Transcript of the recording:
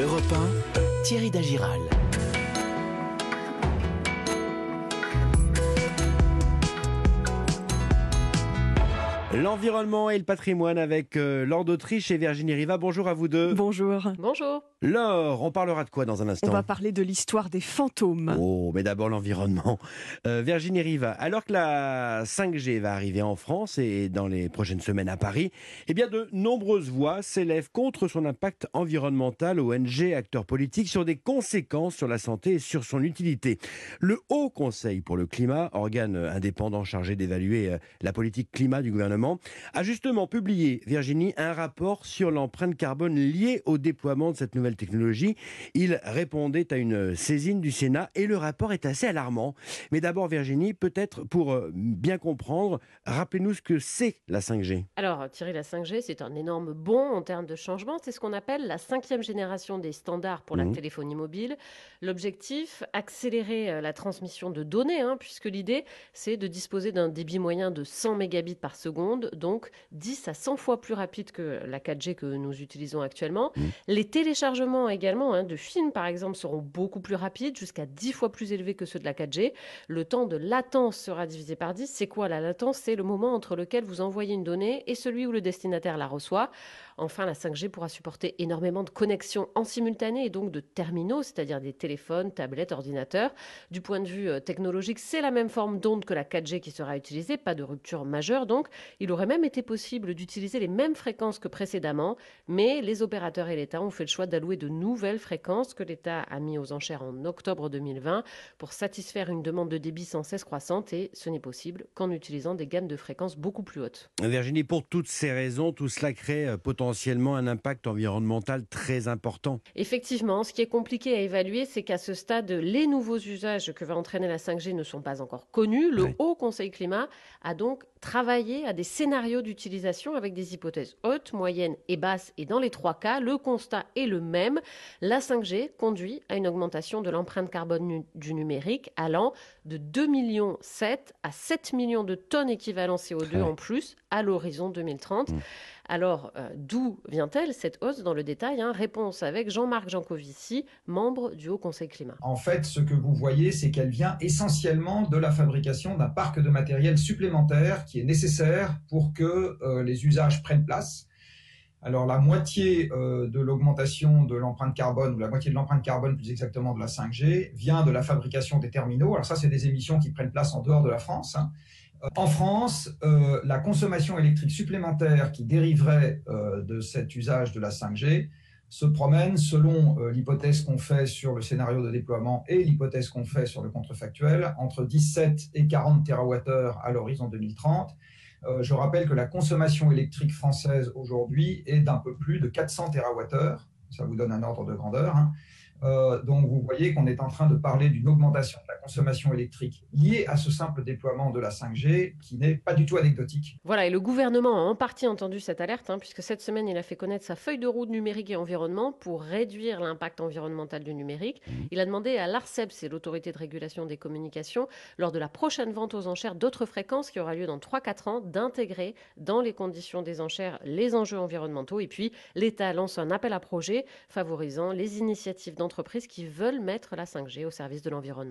Europe 1, Thierry Dagiral. L'environnement et le patrimoine avec euh, Laure d'Autriche et Virginie Riva. Bonjour à vous deux. Bonjour. Bonjour. Laure, on parlera de quoi dans un instant On va parler de l'histoire des fantômes. Oh, mais d'abord l'environnement. Euh, Virginie Riva, alors que la 5G va arriver en France et dans les prochaines semaines à Paris, eh bien de nombreuses voix s'élèvent contre son impact environnemental, ONG, acteurs politiques, sur des conséquences sur la santé et sur son utilité. Le Haut Conseil pour le climat, organe indépendant chargé d'évaluer euh, la politique climat du gouvernement, a justement publié, Virginie, un rapport sur l'empreinte carbone liée au déploiement de cette nouvelle technologie. Il répondait à une saisine du Sénat et le rapport est assez alarmant. Mais d'abord, Virginie, peut-être pour euh, bien comprendre, rappelez-nous ce que c'est la 5G. Alors, Thierry, la 5G, c'est un énorme bond en termes de changement. C'est ce qu'on appelle la cinquième génération des standards pour la Mhm. téléphonie mobile. L'objectif, accélérer euh, la transmission de données, hein, puisque l'idée, c'est de disposer d'un débit moyen de 100 mégabits par seconde, donc 10 à 100 fois plus rapide que la 4G que nous utilisons actuellement. Mhm. Les téléchargements également hein, de films, par exemple, seront beaucoup plus rapides, jusqu'à 10 fois plus élevés que ceux de la 4G. Le temps de latence sera divisé par 10. C'est quoi la latence? C'est le moment entre lequel vous envoyez une donnée et celui où le destinataire la reçoit. Enfin, la 5G pourra supporter énormément de connexions en simultané et donc de terminaux, c'est-à-dire des téléphones, tablettes, ordinateurs. Du point de vue euh, technologique, c'est la même forme d'onde que la 4G qui sera utilisée, pas de rupture majeure donc. Il aurait même été possible d'utiliser les mêmes fréquences que précédemment, mais les opérateurs et l'État ont fait le choix d'allouer de nouvelles fréquences que l'État a mis aux enchères en octobre 2020 pour satisfaire une demande de débit sans cesse croissante et ce n'est possible qu'en utilisant des gammes de fréquences beaucoup plus hautes. Virginie, pour toutes ces raisons, tout cela crée euh, potentiellement un impact environnemental très important. Effectivement, ce qui est compliqué à évaluer, c'est qu'à ce stade, les nouveaux usages que va entraîner la 5G ne sont pas encore connus. Le. Haut Conseil Climat a donc travaillé à des scénarios d'utilisation avec des hypothèses hautes, moyennes et basses. Et dans les trois cas, le constat est le même. La 5G conduit à une augmentation de l'empreinte carbone nu- du numérique allant de 2 millions 7 à 7 millions de tonnes équivalent CO2 Ouais. en plus à l'horizon 2030. Mm. Alors, euh, d'où vient-elle cette hausse dans le détail hein? Réponse avec Jean-Marc Jancovici, membre du Haut Conseil Climat. En fait, ce que vous voyez, c'est qu'elle vient essentiellement de la fabrication d'un parc de matériel supplémentaire qui est nécessaire pour que euh, les usages prennent place. Alors la moitié euh, de l'augmentation de l'empreinte carbone, ou la moitié de l'empreinte carbone plus exactement de la 5G, vient de la fabrication des terminaux. Alors ça, c'est des émissions qui prennent place en dehors de la France. hein. Euh, En France, euh, la consommation électrique supplémentaire qui dériverait euh, de cet usage de la 5G se promène selon l'hypothèse qu'on fait sur le scénario de déploiement et l'hypothèse qu'on fait sur le contrefactuel entre 17 et 40 TWh à l'horizon 2030. Euh, je rappelle que la consommation électrique française aujourd'hui est d'un peu plus de 400 TWh. Ça vous donne un ordre de grandeur. hein. Euh, donc vous voyez qu'on est en train de parler d'une augmentation de la consommation électrique liée à ce simple déploiement de la 5G qui n'est pas du tout anecdotique. Voilà, et le gouvernement a en partie entendu cette alerte, hein, puisque cette semaine, il a fait connaître sa feuille de route numérique et environnement pour réduire l'impact environnemental du numérique. Il a demandé à l'ARCEP, c'est l'autorité de régulation des communications, lors de la prochaine vente aux enchères d'autres fréquences qui aura lieu dans 3-4 ans, d'intégrer dans les conditions des enchères les enjeux environnementaux. Et puis, l'État lance un appel à projet favorisant les initiatives d'entreprises qui veulent mettre la 5G au service de l'environnement.